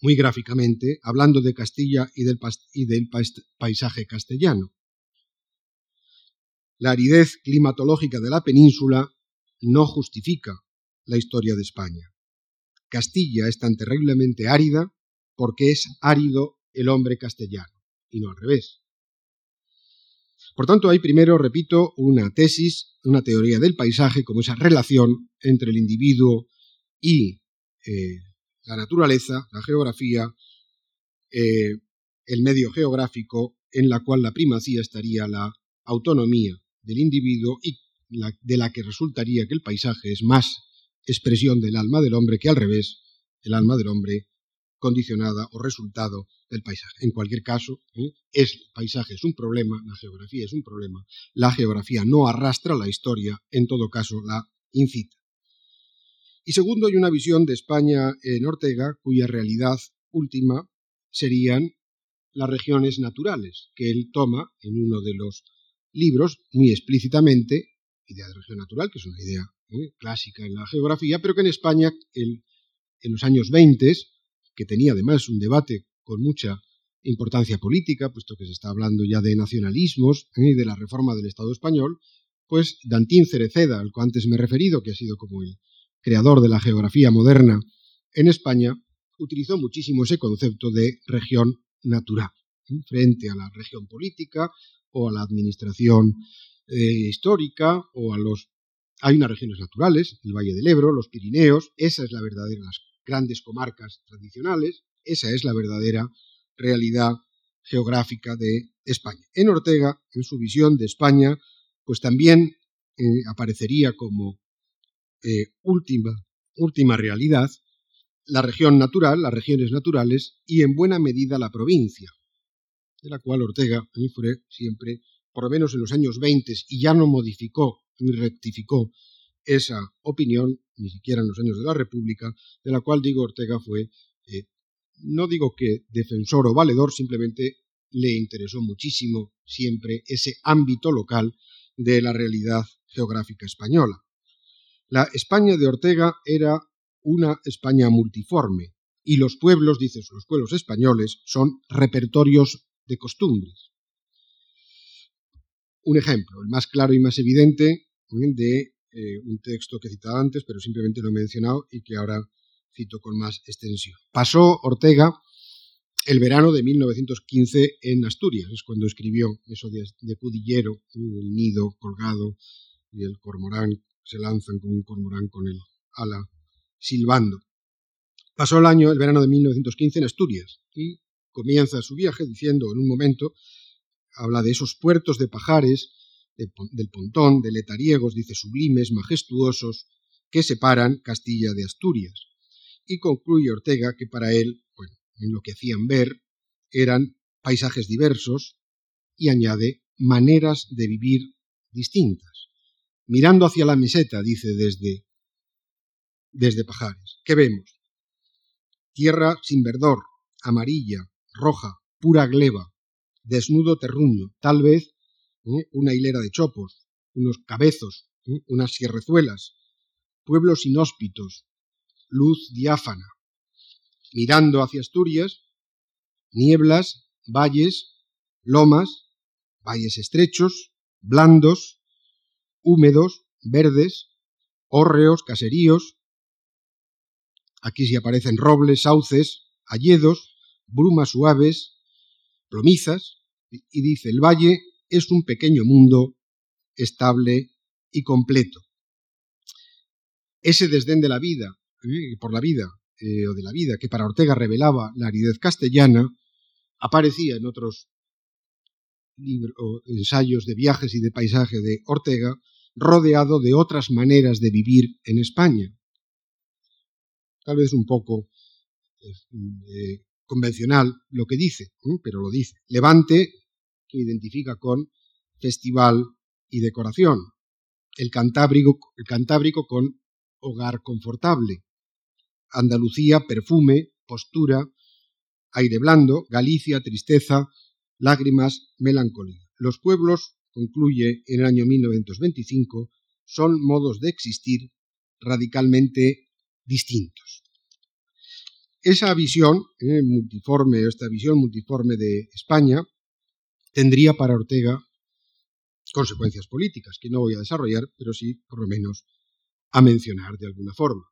muy gráficamente, hablando de Castilla y del, y del paisaje castellano. La aridez climatológica de la península no justifica la historia de España. Castilla es tan terriblemente árida porque es árido el hombre castellano, y no al revés. Por tanto, hay primero, repito, una tesis, una teoría del paisaje como esa relación entre el individuo y eh, la naturaleza, la geografía, eh, el medio geográfico, en la cual la primacía estaría la autonomía del individuo y de la que resultaría que el paisaje es más expresión del alma del hombre que al revés, el alma del hombre condicionada o resultado del paisaje. En cualquier caso, ¿eh? es, el paisaje es un problema, la geografía es un problema, la geografía no arrastra la historia, en todo caso la incita. Y segundo, hay una visión de España en Ortega, cuya realidad última serían las regiones naturales, que él toma en uno de los libros muy explícitamente, idea de región natural, que es una idea ¿eh? clásica en la geografía, pero que en España en los años 20 que tenía además un debate con mucha importancia política, puesto que se está hablando ya de nacionalismos ¿eh? y de la reforma del Estado español, pues Dantín Cereceda, al que antes me he referido, que ha sido como el creador de la geografía moderna en España, utilizó muchísimo ese concepto de región natural, ¿eh? frente a la región política o a la administración histórica o a los... Hay unas regiones naturales, el Valle del Ebro, los Pirineos, esa es la verdadera, grandes comarcas tradicionales. Esa es la verdadera realidad geográfica de España. En Ortega, en su visión de España, pues también eh, aparecería como eh, última, última realidad la región natural, las regiones naturales y en buena medida la provincia, de la cual Ortega fue siempre, por lo menos en los años 20, y ya no modificó rectificó esa opinión, ni siquiera en los años de la República, de la cual digo Ortega fue, eh, no digo que defensor o valedor, simplemente le interesó muchísimo siempre ese ámbito local de la realidad geográfica española. La España de Ortega era una España multiforme y los pueblos, dices, los pueblos españoles son repertorios de costumbres. Un ejemplo, el más claro y más evidente de eh, un texto que he citado antes, pero simplemente lo he mencionado y que ahora cito con más extensión. Pasó Ortega el verano de 1915 en Asturias, es cuando escribió eso de, de Cudillero, el nido colgado y el cormorán, se lanzan con un cormorán con el ala silbando. Pasó el año, el verano de 1915 en Asturias y comienza su viaje diciendo en un momento, habla de esos puertos de pajares del Pontón, de letariegos, dice, sublimes, majestuosos, que separan Castilla de Asturias. Y concluye Ortega que para él, bueno, en lo que hacían ver, eran paisajes diversos y añade maneras de vivir distintas. Mirando hacia la meseta, dice desde, desde Pajares, ¿qué vemos? Tierra sin verdor, amarilla, roja, pura gleba, desnudo terruño, tal vez ¿eh? una hilera de chopos, unos cabezos, ¿eh? unas sierrezuelas, pueblos inhóspitos, luz diáfana. Mirando hacia Asturias, nieblas, valles, lomas, valles estrechos, blandos, húmedos, verdes, hórreos, caseríos. Aquí sí aparecen robles, sauces, hayedos, brumas suaves, plomizas, y dice, el valle es un pequeño mundo estable y completo. Ese desdén de la vida, eh, por la vida, eh, o de la vida, que para Ortega revelaba la aridez castellana, aparecía en otros ensayos de viajes y de paisaje de Ortega, rodeado de otras maneras de vivir en España. Tal vez un poco eh, convencional lo que dice, pero lo dice. Levante, que identifica con festival y decoración. El Cantábrico, con hogar confortable. Andalucía, perfume, postura, aire blando, Galicia, tristeza, lágrimas, melancolía. Los pueblos, concluye en el año 1925, son modos de existir radicalmente distintos. Esa visión eh, multiforme, esta visión multiforme de España, tendría para Ortega consecuencias políticas, que no voy a desarrollar, pero sí, por lo menos, a mencionar de alguna forma.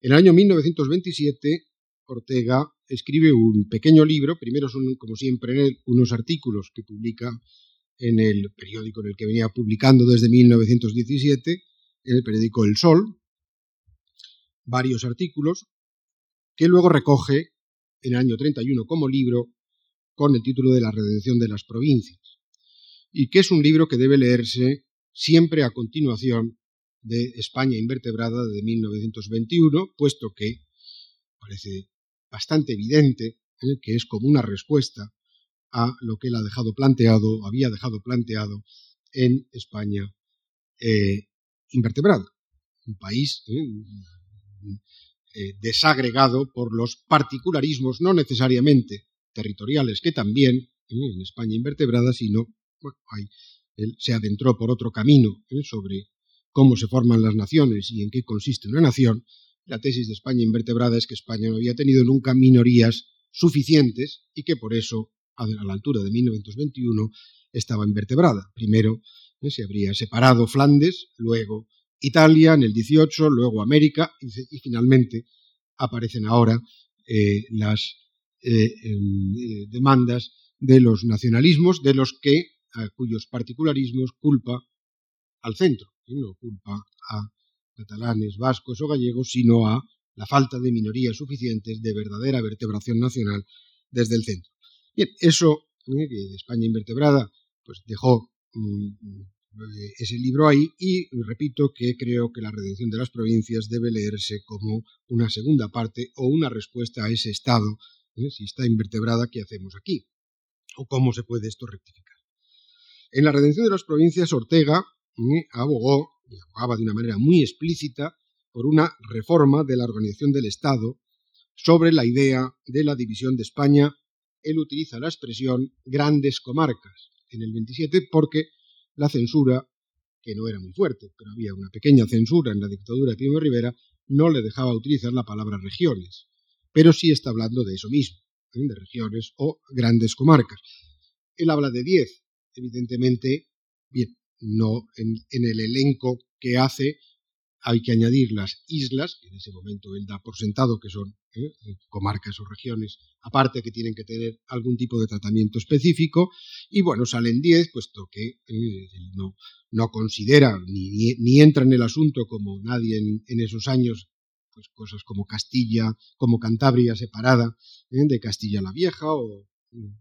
En el año 1927, Ortega escribe un pequeño libro, primero son, como siempre en él, unos artículos que publica en el periódico en el que venía publicando desde 1917, en el periódico El Sol, varios artículos, que luego recoge en el año 31 como libro con el título de La redención de las provincias, y que es un libro que debe leerse siempre a continuación de España invertebrada de 1921, puesto que parece bastante evidente ¿eh? que es como una respuesta a lo que él ha dejado planteado, había dejado planteado en España eh, invertebrada, un país ¿eh? Desagregado por los particularismos, no necesariamente territoriales, que también ¿eh? en España invertebrada, sino él se adentró por otro camino ¿eh? sobre cómo se forman las naciones y en qué consiste una nación. La tesis de España invertebrada es que España no había tenido nunca minorías suficientes y que por eso, a la altura de 1921, estaba invertebrada. Primero se habría separado Flandes, luego Italia en el 18, luego América y, finalmente aparecen ahora eh, las eh, em, eh, demandas de los nacionalismos, de los que, a cuyos particularismos culpa al centro, no culpa a catalanes, vascos o gallegos, sino a la falta de minorías suficientes de verdadera vertebración nacional desde el centro. Bien, eso que España invertebrada pues dejó mm, eh, ese libro ahí y repito que creo que la redención de las provincias debe leerse como una segunda parte o una respuesta a ese estado, si está invertebrada, ¿qué hacemos aquí? ¿O cómo se puede esto rectificar? En la redención de las provincias, Ortega ¿eh? abogó, y abogaba de una manera muy explícita, por una reforma de la organización del Estado sobre la idea de la división de España. Él utiliza la expresión grandes comarcas en el 27 porque la censura, que no era muy fuerte, pero había una pequeña censura en la dictadura de Primo Rivera, no le dejaba utilizar la palabra regiones, pero sí está hablando de eso mismo, ¿eh? de regiones o grandes comarcas. Él habla de diez, evidentemente, bien, no en, el elenco que hace hay que añadir las islas, que en ese momento él da por sentado que son ¿eh? comarcas o regiones aparte que tienen que tener algún tipo de tratamiento específico, y bueno, salen 10, puesto que eh, no, no, considera ni, ni, entra en el asunto como nadie en, esos años, pues cosas como Castilla, como Cantabria separada ¿eh? de Castilla la Vieja, o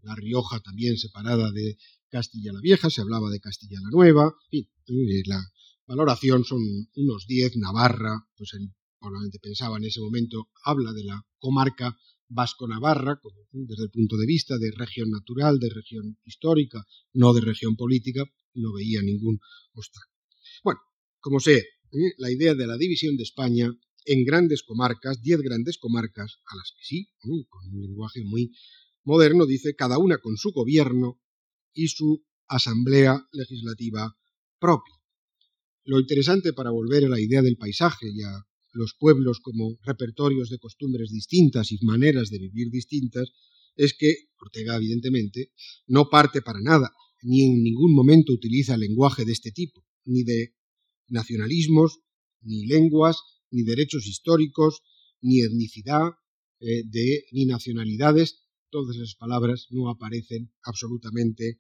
La Rioja también separada de Castilla la Vieja, se hablaba de Castilla la Nueva, y la, valoración son unos 10, Navarra, pues él probablemente pensaba en ese momento, habla de la comarca vasco-navarra, desde el punto de vista de región natural, de región histórica, no de región política, no veía ningún obstáculo. Bueno, como sea, ¿eh? la idea de la división de España en grandes comarcas, diez grandes comarcas, a las que sí, con un lenguaje muy moderno, dice cada una con su gobierno y su asamblea legislativa propia. Lo interesante para volver a la idea del paisaje y a los pueblos como repertorios de costumbres distintas y maneras de vivir distintas, es que Ortega, evidentemente, no parte para nada, ni en ningún momento utiliza lenguaje de este tipo, ni de nacionalismos, ni lenguas, ni derechos históricos, ni etnicidad, eh, de, ni nacionalidades, todas esas palabras no aparecen absolutamente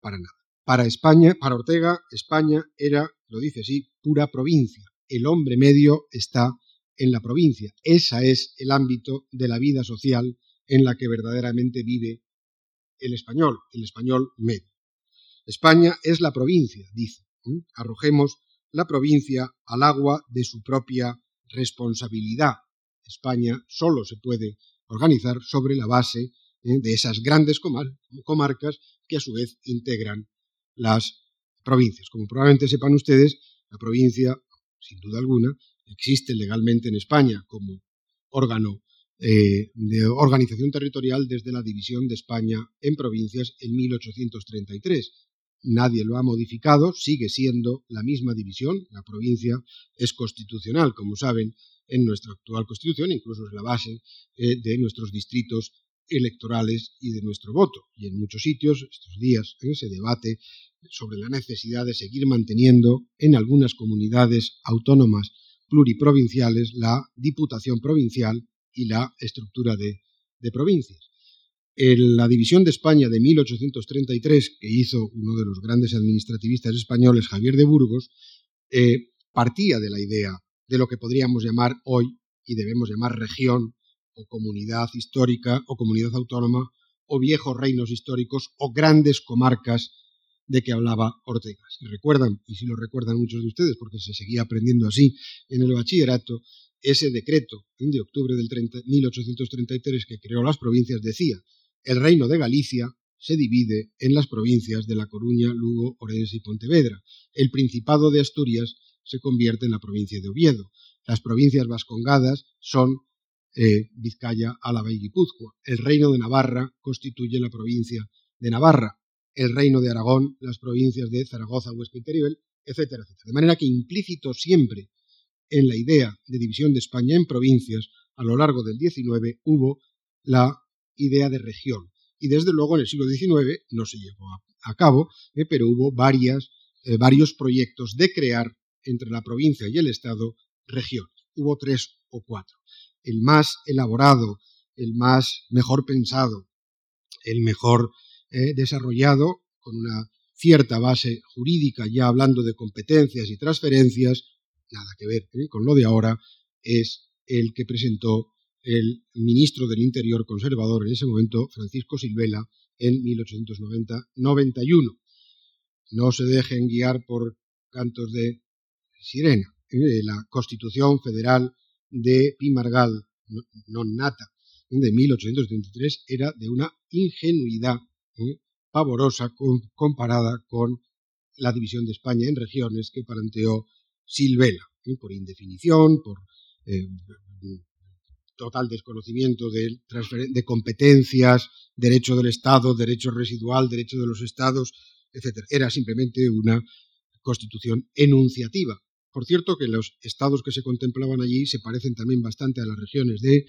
para nada. Para España, para Ortega, España era, lo dice así, pura provincia, el hombre medio está en la provincia. Ese es el ámbito de la vida social en la que verdaderamente vive el español, el español medio. España es la provincia, dice. Arrojemos la provincia al agua de su propia responsabilidad. España solo se puede organizar sobre la base ¿eh? de esas grandes comarcas que a su vez integran las provincias. Como probablemente sepan ustedes, la provincia sin duda alguna, existe legalmente en España como órgano eh, de organización territorial desde la división de España en provincias en 1833. Nadie lo ha modificado, sigue siendo la misma división. La provincia es constitucional, como saben, en nuestra actual constitución, incluso es la base eh, de nuestros distritos electorales y de nuestro voto. Y en muchos sitios, estos días, en ese debate sobre la necesidad de seguir manteniendo en algunas comunidades autónomas pluriprovinciales la Diputación Provincial y la estructura de, provincias. En la división de España de 1833, que hizo uno de los grandes administrativistas españoles, Javier de Burgos, eh, partía de la idea de lo que podríamos llamar hoy y debemos llamar región o comunidad histórica o comunidad autónoma o viejos reinos históricos o grandes comarcas de que hablaba Ortega. Si recuerdan, y si lo recuerdan muchos de ustedes, porque se seguía aprendiendo así en el bachillerato, ese decreto de octubre del 1833 que creó las provincias decía, el reino de Galicia se divide en las provincias de La Coruña, Lugo, Orense y Pontevedra. El Principado de Asturias se convierte en la provincia de Oviedo. Las provincias vascongadas son eh, Vizcaya, Álava y Guipúzcoa. El reino de Navarra constituye la provincia de Navarra el reino de Aragón, las provincias de Zaragoza, Huesca y Teruel, etcétera, etcétera. De manera que implícito siempre en la idea de división de España en provincias a lo largo del XIX hubo la idea de región. Y desde luego en el siglo XIX no se llevó a, cabo, eh, pero hubo varias, eh, varios proyectos de crear entre la provincia y el Estado regiones. Hubo tres o cuatro. El más elaborado, el más mejor pensado, el mejor desarrollado con una cierta base jurídica, ya hablando de competencias y transferencias, nada que ver ¿eh? con lo de ahora, es el que presentó el ministro del Interior conservador en ese momento, Francisco Silvela, en 1890-91. No se dejen guiar por cantos de sirena. ¿eh? La Constitución Federal de Pimargal, non nata, de 1833, era de una ingenuidad ¿eh? pavorosa comparada con la división de España en regiones que planteó Silvela, ¿eh? por indefinición, por eh, total desconocimiento de, de, competencias, derecho del Estado, derecho residual, derecho de los Estados, etc. Era simplemente una constitución enunciativa. Por cierto que los estados que se contemplaban allí se parecen también bastante a las regiones de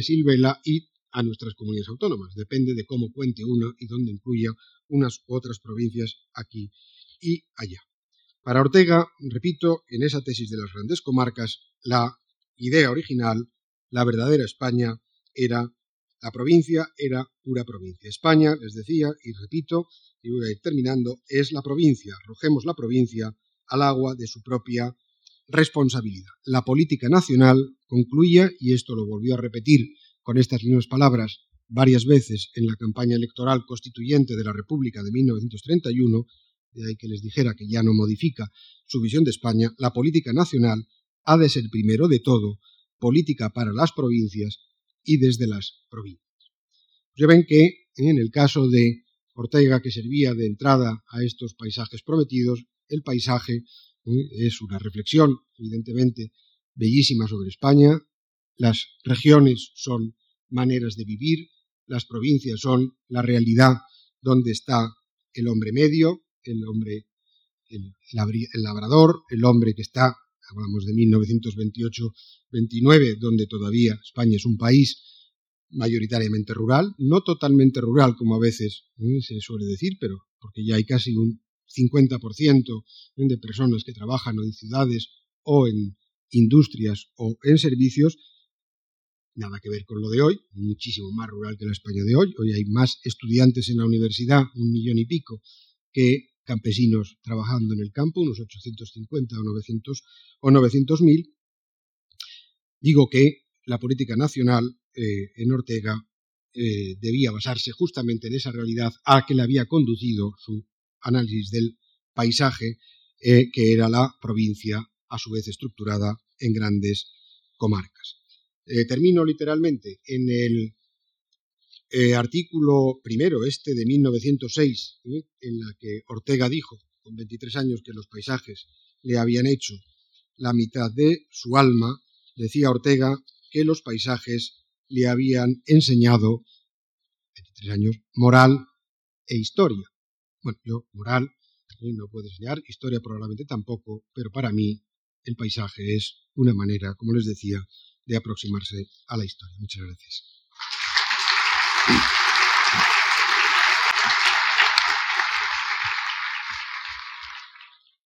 Silvela y a nuestras comunidades autónomas. Depende de cómo cuente uno y dónde incluya unas u otras provincias aquí y allá. Para Ortega, repito, en esa tesis de las grandes comarcas, la idea original, la verdadera España, era la provincia, era pura provincia. España, les decía, y repito, y voy a ir terminando, es la provincia. Arrojemos la provincia al agua de su propia responsabilidad. La política nacional concluía, y esto lo volvió a repetir con estas mismas palabras varias veces en la campaña electoral constituyente de la República de 1931, de ahí que les dijera que ya no modifica su visión de España, la política nacional ha de ser primero de todo política para las provincias y desde las provincias. Ya ven que en el caso de Ortega, que servía de entrada a estos paisajes prometidos, el paisaje ¿eh? es una reflexión, evidentemente, bellísima sobre España, las regiones son maneras de vivir, las provincias son la realidad donde está el hombre medio, el hombre, el, labrador, el hombre que está, hablamos de 1928-29, donde todavía España es un país mayoritariamente rural, no totalmente rural como a veces ¿eh? se suele decir, pero porque ya hay casi un 50% de personas que trabajan en ciudades o en industrias o en servicios, nada que ver con lo de hoy, muchísimo más rural que la España de hoy. Hoy hay más estudiantes en la universidad, un millón y pico, que campesinos trabajando en el campo, unos 850 o 900 o 900 mil. Digo que la política nacional eh, en Ortega eh, debía basarse justamente en esa realidad a que le había conducido su análisis del paisaje, eh, que era la provincia, a su vez estructurada en grandes comarcas. Termino literalmente en el eh, artículo primero, este de 1906, ¿eh? en la que Ortega dijo, con 23 años, que los paisajes le habían hecho la mitad de su alma, decía Ortega que los paisajes le habían enseñado, 23 años, moral e historia. Bueno, yo moral no puedo enseñar, historia probablemente tampoco, pero para mí el paisaje es una manera, como les decía, de aproximarse a la historia. Muchas gracias. Thank you.